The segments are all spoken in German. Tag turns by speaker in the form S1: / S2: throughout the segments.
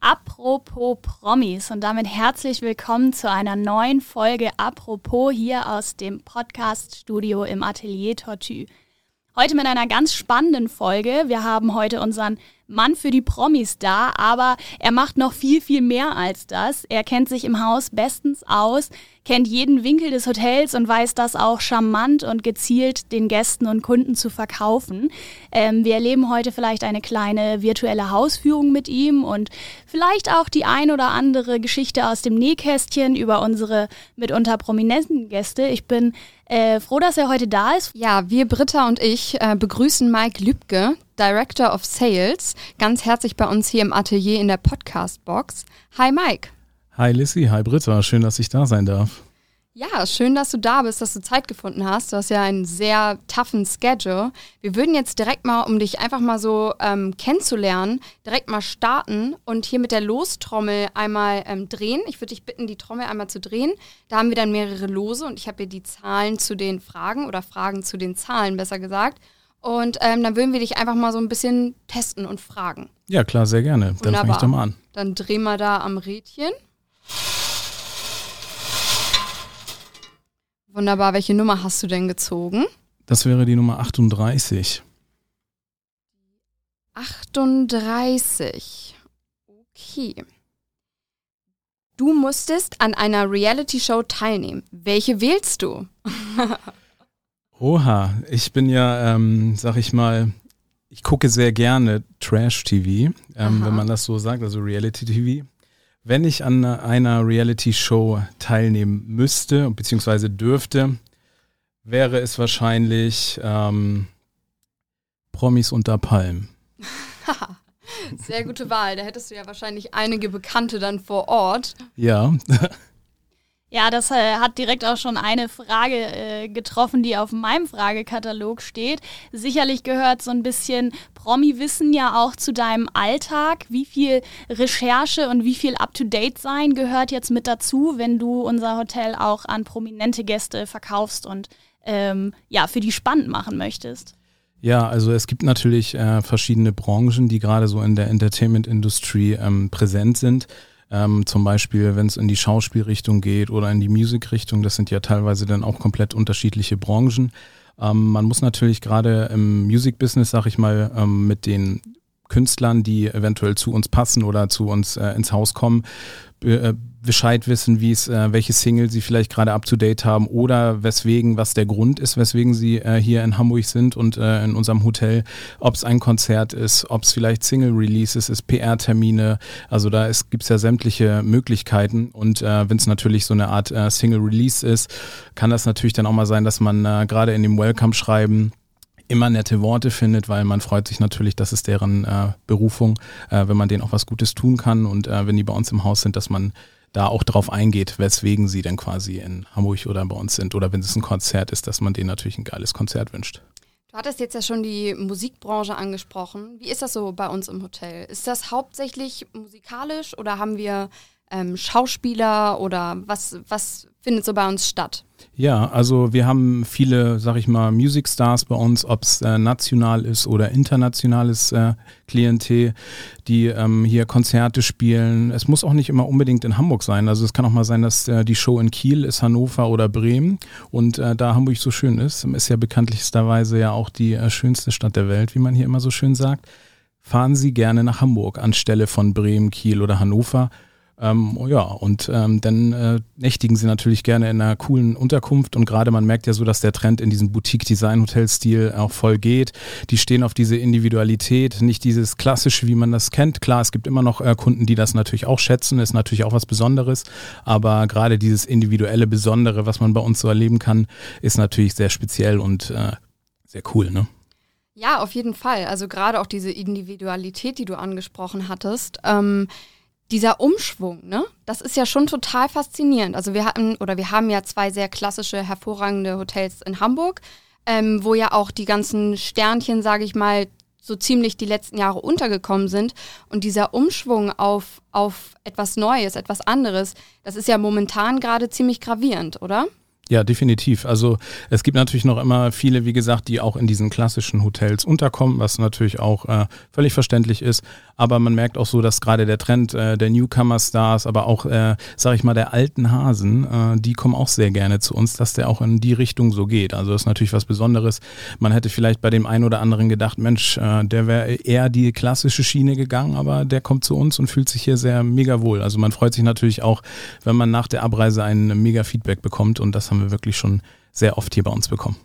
S1: Apropos Promis und damit herzlich willkommen zu einer neuen Folge Apropos hier aus dem Podcast-Studio im Atelier Tortue. Heute mit einer ganz spannenden Folge. Wir haben heute unseren Mann für die Promis da, aber er macht noch viel, viel mehr als das. Er kennt sich im Haus bestens aus, kennt jeden Winkel des Hotels und weiß das auch charmant und gezielt den Gästen und Kunden zu verkaufen. Ähm, wir erleben heute vielleicht eine kleine virtuelle Hausführung mit ihm und vielleicht auch die ein oder andere Geschichte aus dem Nähkästchen über unsere mitunter prominenten Gäste. Ich bin äh, froh, dass er heute da ist.
S2: Ja, wir Britta und ich äh, begrüßen Mike Lübke, Director of Sales, ganz herzlich bei uns hier im Atelier in der Podcast-Box. Hi Mike.
S3: Hi Lissy, hi Britta, schön, dass ich da sein darf.
S2: Ja, schön, dass du da bist, dass du Zeit gefunden hast. Du hast ja einen sehr toughen Schedule. Wir würden jetzt direkt mal, um dich einfach mal so ähm, kennenzulernen, direkt mal starten und hier mit der Lostrommel einmal ähm, drehen. Ich würde dich bitten, die Trommel einmal zu drehen. Da haben wir dann mehrere Lose und ich habe hier die Zahlen zu den Fragen oder Fragen zu den Zahlen, besser gesagt. Und ähm, dann würden wir dich einfach mal so ein bisschen testen und fragen.
S3: Ja, klar, sehr gerne. Dann fange ich doch mal an.
S2: Dann drehen wir da am Rädchen. Wunderbar. Welche Nummer hast du denn gezogen?
S3: Das wäre die Nummer 38.
S2: 38. Okay. Du musstest an einer Reality-Show teilnehmen. Welche wählst du?
S3: Oha, ich bin ja, ähm, sag ich mal, ich gucke sehr gerne Trash-TV, ähm, wenn man das so sagt, also Reality-TV. Wenn ich an einer Reality-Show teilnehmen müsste, beziehungsweise dürfte, wäre es wahrscheinlich ähm, Promis unter Palm.
S2: Sehr gute Wahl. Da hättest du ja wahrscheinlich einige Bekannte dann vor Ort.
S3: Ja.
S1: Ja, das äh, hat direkt auch schon eine Frage äh, getroffen, die auf meinem Fragekatalog steht. Sicherlich gehört so ein bisschen Promi-Wissen ja auch zu deinem Alltag. Wie viel Recherche und wie viel Up-to-Date-Sein gehört jetzt mit dazu, wenn du unser Hotel auch an prominente Gäste verkaufst und ähm, ja, für die spannend machen möchtest?
S3: Ja, also es gibt natürlich äh, verschiedene Branchen, die gerade so in der Entertainment-Industrie ähm, präsent sind. Ähm, zum Beispiel, wenn es in die Schauspielrichtung geht oder in die Musikrichtung, das sind ja teilweise dann auch komplett unterschiedliche Branchen. Ähm, man muss natürlich gerade im Music-Business, sag ich mal, ähm, mit den Künstlern, die eventuell zu uns passen oder zu uns äh, ins Haus kommen, äh, Bescheid wissen, wie es, äh, welche Single sie vielleicht gerade up to date haben oder weswegen, was der Grund ist, weswegen sie äh, hier in Hamburg sind und äh, in unserem Hotel, ob es ein Konzert ist, ob es vielleicht Single Releases ist, PR-Termine. Also da gibt es ja sämtliche Möglichkeiten und äh, wenn es natürlich so eine Art äh, Single Release ist, kann das natürlich dann auch mal sein, dass man äh, gerade in dem Welcome-Schreiben immer nette Worte findet, weil man freut sich natürlich, das ist deren äh, Berufung, äh, wenn man denen auch was Gutes tun kann und äh, wenn die bei uns im Haus sind, dass man da auch drauf eingeht, weswegen sie denn quasi in Hamburg oder bei uns sind oder wenn es ein Konzert ist, dass man denen natürlich ein geiles Konzert wünscht.
S2: Du hattest jetzt ja schon die Musikbranche angesprochen. Wie ist das so bei uns im Hotel? Ist das hauptsächlich musikalisch oder haben wir ähm, Schauspieler oder was, was findet so bei uns statt?
S3: Ja, also wir haben viele, sag ich mal, Music Stars bei uns, ob es äh, national ist oder internationales äh, Klientel, die ähm, hier Konzerte spielen. Es muss auch nicht immer unbedingt in Hamburg sein. Also es kann auch mal sein, dass äh, die Show in Kiel ist, Hannover oder Bremen. Und äh, da Hamburg so schön ist, ist ja bekanntlichsterweise ja auch die äh, schönste Stadt der Welt, wie man hier immer so schön sagt. Fahren Sie gerne nach Hamburg anstelle von Bremen, Kiel oder Hannover ähm, ja, und ähm, dann äh, nächtigen sie natürlich gerne in einer coolen Unterkunft und gerade man merkt ja so, dass der Trend in diesen Boutique-Design-Hotel-Stil auch voll geht. Die stehen auf diese Individualität, nicht dieses klassische, wie man das kennt. Klar, es gibt immer noch äh, Kunden, die das natürlich auch schätzen, ist natürlich auch was Besonderes, aber gerade dieses individuelle Besondere, was man bei uns so erleben kann, ist natürlich sehr speziell und äh, sehr cool, ne?
S2: Ja, auf jeden Fall. Also gerade auch diese Individualität, die du angesprochen hattest. Ähm, dieser Umschwung, ne? Das ist ja schon total faszinierend. Also wir hatten oder wir haben ja zwei sehr klassische, hervorragende Hotels in Hamburg, ähm, wo ja auch die ganzen Sternchen, sage ich mal, so ziemlich die letzten Jahre untergekommen sind. Und dieser Umschwung auf, auf etwas Neues, etwas anderes, das ist ja momentan gerade ziemlich gravierend, oder?
S3: Ja, definitiv. Also es gibt natürlich noch immer viele, wie gesagt, die auch in diesen klassischen Hotels unterkommen, was natürlich auch äh, völlig verständlich ist. Aber man merkt auch so, dass gerade der Trend äh, der Newcomer-Stars, aber auch, äh, sag ich mal, der alten Hasen, äh, die kommen auch sehr gerne zu uns, dass der auch in die Richtung so geht. Also das ist natürlich was Besonderes. Man hätte vielleicht bei dem einen oder anderen gedacht, Mensch, äh, der wäre eher die klassische Schiene gegangen, aber der kommt zu uns und fühlt sich hier sehr mega wohl. Also man freut sich natürlich auch, wenn man nach der Abreise ein mega Feedback bekommt und das haben haben wir wirklich schon sehr oft hier bei uns bekommen.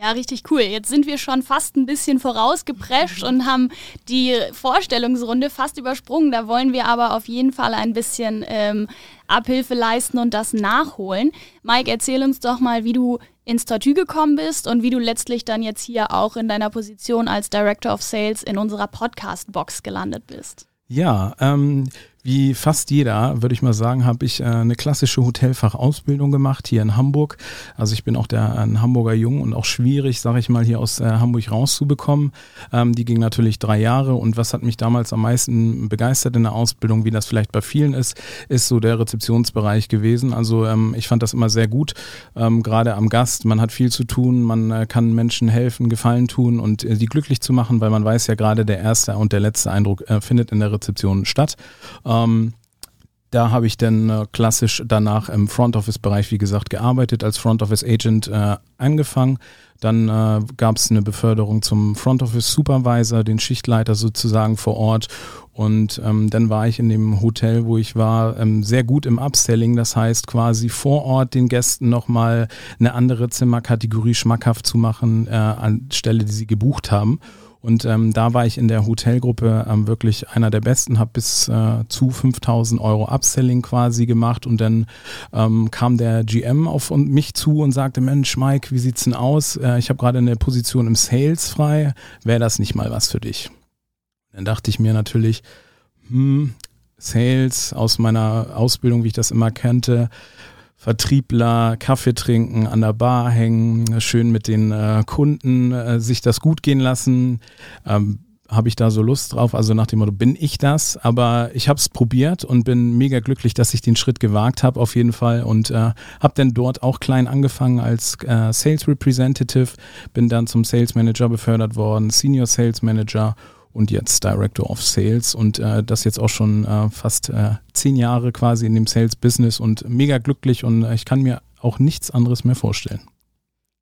S1: Ja, richtig cool. Jetzt sind wir schon fast ein bisschen vorausgeprescht und haben die Vorstellungsrunde fast übersprungen. Da wollen wir aber auf jeden Fall ein bisschen ähm, Abhilfe leisten und das nachholen. Mike, erzähl uns doch mal, wie du ins Tattoo gekommen bist und wie du letztlich dann jetzt hier auch in deiner Position als Director of Sales in unserer Podcast-Box gelandet bist.
S3: Ja, ähm, wie fast jeder, würde ich mal sagen, habe ich äh, eine klassische Hotelfachausbildung gemacht hier in Hamburg. Also ich bin auch der ein Hamburger Jung und auch schwierig, sage ich mal, hier aus äh, Hamburg rauszubekommen. Ähm, die ging natürlich drei Jahre und was hat mich damals am meisten begeistert in der Ausbildung, wie das vielleicht bei vielen ist, ist so der Rezeptionsbereich gewesen. Also ähm, ich fand das immer sehr gut, ähm, gerade am Gast. Man hat viel zu tun, man äh, kann Menschen helfen, Gefallen tun und die glücklich zu machen, weil man weiß ja gerade, der erste und der letzte Eindruck findet in der Rezeption statt. Ähm, da habe ich dann äh, klassisch danach im Front Office Bereich, wie gesagt, gearbeitet, als Front Office Agent äh, angefangen. Dann äh, gab es eine Beförderung zum Front Office Supervisor, den Schichtleiter sozusagen vor Ort. Und ähm, dann war ich in dem Hotel, wo ich war, ähm, sehr gut im Upselling. Das heißt quasi vor Ort den Gästen nochmal eine andere Zimmerkategorie schmackhaft zu machen, äh, anstelle, die sie gebucht haben. Und ähm, da war ich in der Hotelgruppe ähm, wirklich einer der Besten, habe bis äh, zu 5000 Euro Upselling quasi gemacht und dann ähm, kam der GM auf mich zu und sagte, Mensch Mike, wie sieht's denn aus? Äh, ich habe gerade eine Position im Sales frei, wäre das nicht mal was für dich? Dann dachte ich mir natürlich, hm, Sales aus meiner Ausbildung, wie ich das immer kannte, Vertriebler, Kaffee trinken, an der Bar hängen, schön mit den äh, Kunden äh, sich das gut gehen lassen. Ähm, habe ich da so Lust drauf? Also nach dem Motto, bin ich das? Aber ich habe es probiert und bin mega glücklich, dass ich den Schritt gewagt habe auf jeden Fall und äh, habe dann dort auch klein angefangen als äh, Sales Representative, bin dann zum Sales Manager befördert worden, Senior Sales Manager und jetzt Director of Sales und äh, das jetzt auch schon äh, fast äh, zehn Jahre quasi in dem Sales-Business und mega glücklich und äh, ich kann mir auch nichts anderes mehr vorstellen.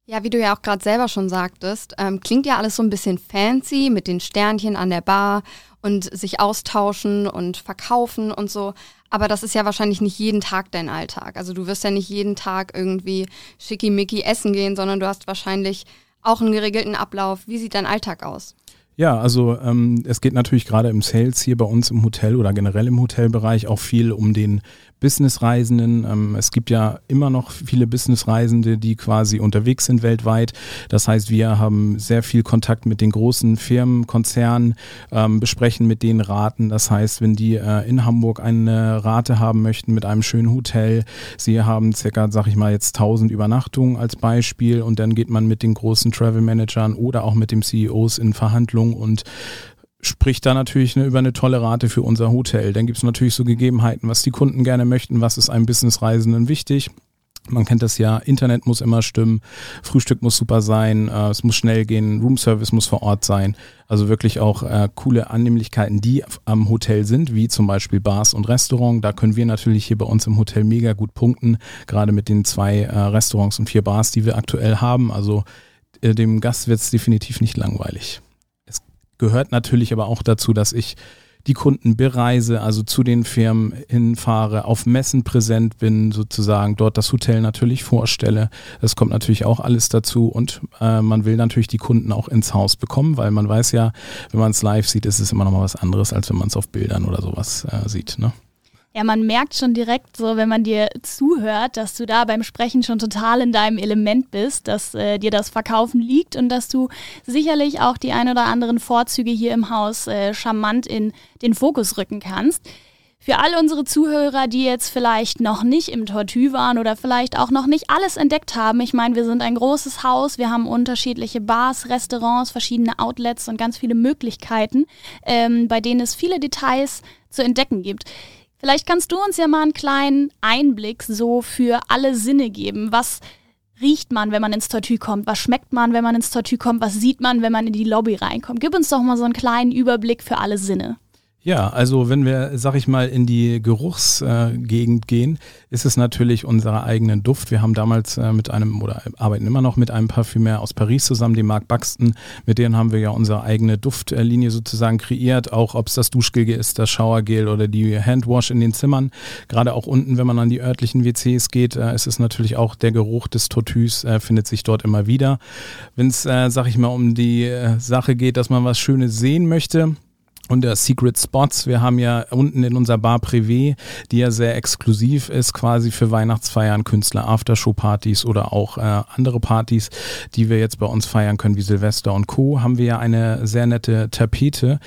S2: Ja, wie du ja auch gerade selber schon sagtest, ähm, klingt ja alles so ein bisschen fancy mit den Sternchen an der Bar und sich austauschen und verkaufen und so. Aber das ist ja wahrscheinlich nicht jeden Tag dein Alltag. Also du wirst ja nicht jeden Tag irgendwie schickimicki essen gehen, sondern du hast wahrscheinlich auch einen geregelten Ablauf. Wie sieht dein Alltag aus?
S3: Ja, also ähm, es geht natürlich gerade im Sales hier bei uns im Hotel oder generell im Hotelbereich auch viel um den Businessreisenden. Ähm, es gibt ja immer noch viele Businessreisende, die quasi unterwegs sind weltweit. Das heißt, wir haben sehr viel Kontakt mit den großen Firmen, Konzernen, ähm, besprechen mit denen Raten. Das heißt, wenn die äh, in Hamburg eine Rate haben möchten mit einem schönen Hotel, sie haben circa, sag ich mal, jetzt 1000 Übernachtungen als Beispiel und dann geht man mit den großen Travel Managern oder auch mit dem CEOs in Verhandlungen und spricht da natürlich eine, über eine tolle Rate für unser Hotel. Dann gibt es natürlich so Gegebenheiten, was die Kunden gerne möchten, was ist einem Businessreisenden wichtig. Man kennt das ja, Internet muss immer stimmen, Frühstück muss super sein, äh, es muss schnell gehen, Roomservice muss vor Ort sein. Also wirklich auch äh, coole Annehmlichkeiten, die am Hotel sind, wie zum Beispiel Bars und Restaurant. Da können wir natürlich hier bei uns im Hotel mega gut punkten, gerade mit den zwei äh, Restaurants und vier Bars, die wir aktuell haben. Also äh, dem Gast wird es definitiv nicht langweilig gehört natürlich aber auch dazu, dass ich die Kunden bereise, also zu den Firmen hinfahre, auf Messen präsent bin, sozusagen dort das Hotel natürlich vorstelle. Das kommt natürlich auch alles dazu und äh, man will natürlich die Kunden auch ins Haus bekommen, weil man weiß ja, wenn man es live sieht, ist es immer noch mal was anderes, als wenn man es auf Bildern oder sowas äh, sieht. Ne?
S1: Ja, man merkt schon direkt so, wenn man dir zuhört, dass du da beim Sprechen schon total in deinem Element bist, dass äh, dir das Verkaufen liegt und dass du sicherlich auch die ein oder anderen Vorzüge hier im Haus äh, charmant in den Fokus rücken kannst. Für all unsere Zuhörer, die jetzt vielleicht noch nicht im Tortue waren oder vielleicht auch noch nicht alles entdeckt haben, ich meine, wir sind ein großes Haus, wir haben unterschiedliche Bars, Restaurants, verschiedene Outlets und ganz viele Möglichkeiten, ähm, bei denen es viele Details zu entdecken gibt. Vielleicht kannst du uns ja mal einen kleinen Einblick so für alle Sinne geben. Was riecht man, wenn man ins Tortue kommt? Was schmeckt man, wenn man ins Tortue kommt? Was sieht man, wenn man in die Lobby reinkommt? Gib uns doch mal so einen kleinen Überblick für alle Sinne.
S3: Ja, also wenn wir, sag ich mal, in die Geruchsgegend gehen, ist es natürlich unser eigenen Duft. Wir haben damals äh, mit einem oder arbeiten immer noch mit einem Parfümer aus Paris zusammen, dem Marc Buxton. Mit denen haben wir ja unsere eigene Duftlinie sozusagen kreiert, auch ob es das Duschgel ist, das Showergel oder die Handwash in den Zimmern. Gerade auch unten, wenn man an die örtlichen WCs geht, äh, ist es natürlich auch der Geruch des Tortus, äh, findet sich dort immer wieder. Wenn es, sag ich mal, um die Sache geht, dass man was Schönes sehen möchte, und der Secret Spots. Wir haben ja unten in unserer Bar Privé, die ja sehr exklusiv ist, quasi für Weihnachtsfeiern, Künstler, Aftershow-Partys oder auch äh, andere Partys, die wir jetzt bei uns feiern können, wie Silvester und Co., haben wir ja eine sehr nette Tapete,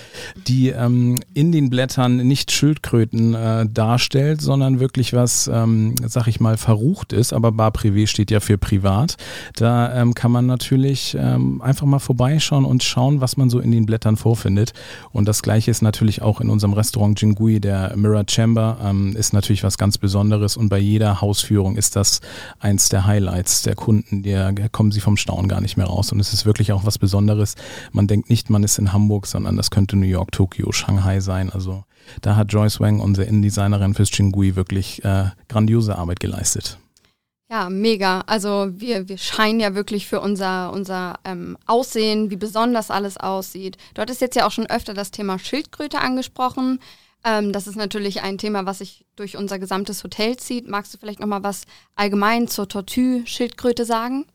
S3: die ähm, in den Blättern nicht Schildkröten äh, darstellt, sondern wirklich was, ähm, sag ich mal, verrucht ist. Aber Bar Privé steht ja für privat. Da ähm, kann man natürlich ähm, einfach mal vorbeischauen und schauen, was man so in den Blättern vorfindet. Und das Gleiche ist natürlich auch in unserem Restaurant Jingui, der Mirror Chamber, ähm, ist natürlich was ganz Besonderes und bei jeder Hausführung ist das eins der Highlights der Kunden. Da kommen sie vom Staunen gar nicht mehr raus und es ist wirklich auch was Besonderes. Man denkt nicht, man ist in Hamburg, sondern das könnte New York, Tokio, Shanghai sein. Also da hat Joyce Wang, unsere Innendesignerin fürs Jingui, wirklich äh, grandiose Arbeit geleistet.
S2: Ja, mega. Also wir, wir scheinen ja wirklich für unser, unser ähm, Aussehen, wie besonders alles aussieht. Du hattest jetzt ja auch schon öfter das Thema Schildkröte angesprochen. Ähm, das ist natürlich ein Thema, was sich durch unser gesamtes Hotel zieht. Magst du vielleicht nochmal was allgemein zur Tortue-Schildkröte sagen?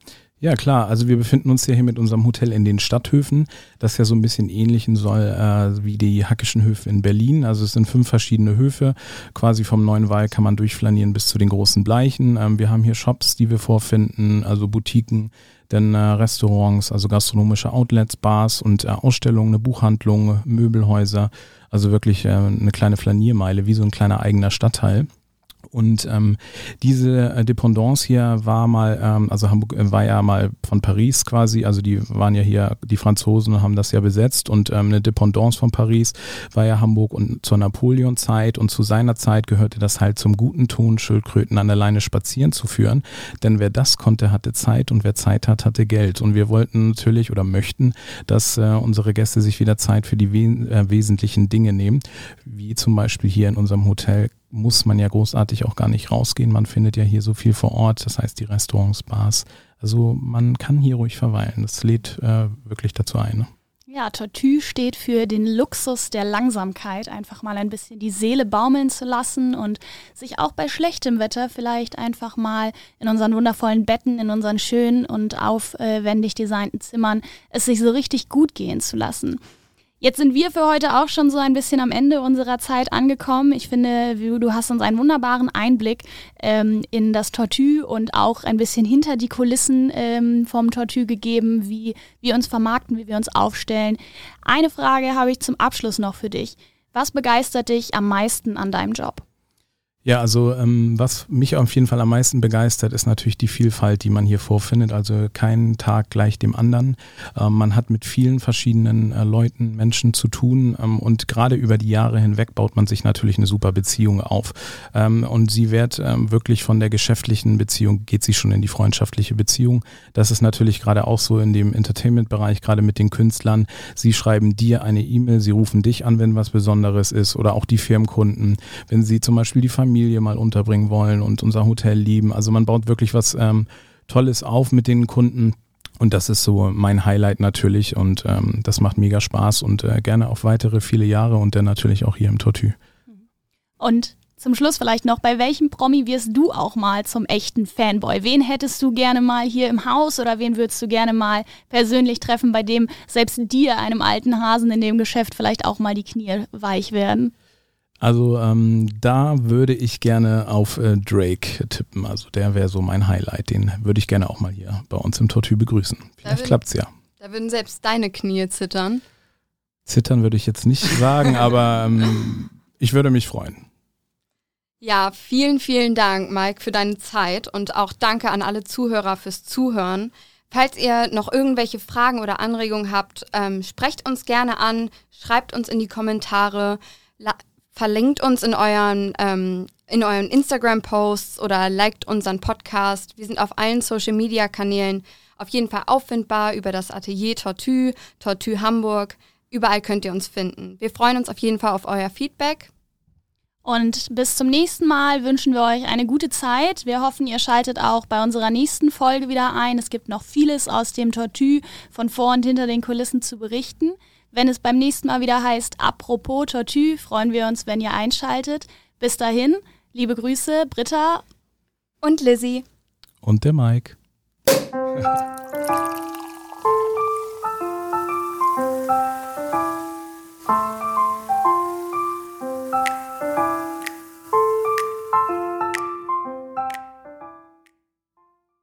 S3: Ja, klar. Also wir befinden uns ja hier mit unserem Hotel in den Stadthöfen, das ja so ein bisschen ähnlichen soll äh, wie die Hackischen Höfe in Berlin. Also es sind fünf verschiedene Höfe. Quasi vom Neuen Wall kann man durchflanieren bis zu den großen Bleichen. Ähm, wir haben hier Shops, die wir vorfinden, also Boutiquen, dann äh, Restaurants, also gastronomische Outlets, Bars und äh, Ausstellungen, eine Buchhandlung, Möbelhäuser. Also wirklich äh, eine kleine Flaniermeile, wie so ein kleiner eigener Stadtteil. Und ähm, diese äh, Dependance hier war mal, ähm, also Hamburg äh, war ja mal von Paris quasi, also die waren ja hier, die Franzosen haben das ja besetzt. Und ähm, eine Dependance von Paris war ja Hamburg. Und zur Napoleon-Zeit und zu seiner Zeit gehörte das halt zum guten Ton, Schildkröten an der Leine spazieren zu führen. Denn wer das konnte, hatte Zeit. Und wer Zeit hat, hatte Geld. Und wir wollten natürlich oder möchten, dass äh, unsere Gäste sich wieder Zeit für die we äh, wesentlichen Dinge nehmen, wie zum Beispiel hier in unserem Hotel muss man ja großartig auch gar nicht rausgehen. Man findet ja hier so viel vor Ort, das heißt die Restaurants, Bars. Also man kann hier ruhig verweilen. Das lädt äh, wirklich dazu ein. Ne?
S1: Ja, Tortue steht für den Luxus der Langsamkeit, einfach mal ein bisschen die Seele baumeln zu lassen und sich auch bei schlechtem Wetter vielleicht einfach mal in unseren wundervollen Betten, in unseren schönen und aufwendig designten Zimmern es sich so richtig gut gehen zu lassen. Jetzt sind wir für heute auch schon so ein bisschen am Ende unserer Zeit angekommen. Ich finde, du hast uns einen wunderbaren Einblick ähm, in das Tortue und auch ein bisschen hinter die Kulissen ähm, vom Tortue gegeben, wie wir uns vermarkten, wie wir uns aufstellen. Eine Frage habe ich zum Abschluss noch für dich. Was begeistert dich am meisten an deinem Job?
S3: Ja, also ähm, was mich auf jeden Fall am meisten begeistert, ist natürlich die Vielfalt, die man hier vorfindet. Also kein Tag gleich dem anderen. Ähm, man hat mit vielen verschiedenen äh, Leuten, Menschen zu tun ähm, und gerade über die Jahre hinweg baut man sich natürlich eine super Beziehung auf. Ähm, und sie wird ähm, wirklich von der geschäftlichen Beziehung, geht sie schon in die freundschaftliche Beziehung. Das ist natürlich gerade auch so in dem Entertainment-Bereich, gerade mit den Künstlern. Sie schreiben dir eine E-Mail, sie rufen dich an, wenn was Besonderes ist oder auch die Firmenkunden. Wenn sie zum Beispiel die Familie Familie mal unterbringen wollen und unser Hotel lieben. Also man baut wirklich was ähm, Tolles auf mit den Kunden. Und das ist so mein Highlight natürlich und ähm, das macht mega Spaß und äh, gerne auf weitere viele Jahre und dann natürlich auch hier im Tortue.
S1: Und zum Schluss vielleicht noch, bei welchem Promi wirst du auch mal zum echten Fanboy? Wen hättest du gerne mal hier im Haus oder wen würdest du gerne mal persönlich treffen, bei dem selbst dir, einem alten Hasen in dem Geschäft, vielleicht auch mal die Knie weich werden?
S3: Also ähm, da würde ich gerne auf äh, Drake tippen. Also der wäre so mein Highlight. Den würde ich gerne auch mal hier bei uns im Tortue begrüßen. Vielleicht klappt es ja.
S2: Da würden selbst deine Knie zittern.
S3: Zittern würde ich jetzt nicht sagen, aber ähm, ich würde mich freuen.
S2: Ja, vielen, vielen Dank, Mike, für deine Zeit und auch danke an alle Zuhörer fürs Zuhören. Falls ihr noch irgendwelche Fragen oder Anregungen habt, ähm, sprecht uns gerne an, schreibt uns in die Kommentare, verlinkt uns in euren, ähm, in euren Instagram-Posts oder liked unseren Podcast. Wir sind auf allen Social-Media-Kanälen auf jeden Fall auffindbar über das Atelier Tortue, Tortue Hamburg. Überall könnt ihr uns finden. Wir freuen uns auf jeden Fall auf euer Feedback.
S1: Und bis zum nächsten Mal wünschen wir euch eine gute Zeit. Wir hoffen, ihr schaltet auch bei unserer nächsten Folge wieder ein. Es gibt noch vieles aus dem Tortue von vor und hinter den Kulissen zu berichten. Wenn es beim nächsten Mal wieder heißt, apropos Tortue, freuen wir uns, wenn ihr einschaltet. Bis dahin, liebe Grüße, Britta
S2: und Lizzie.
S3: Und der Mike.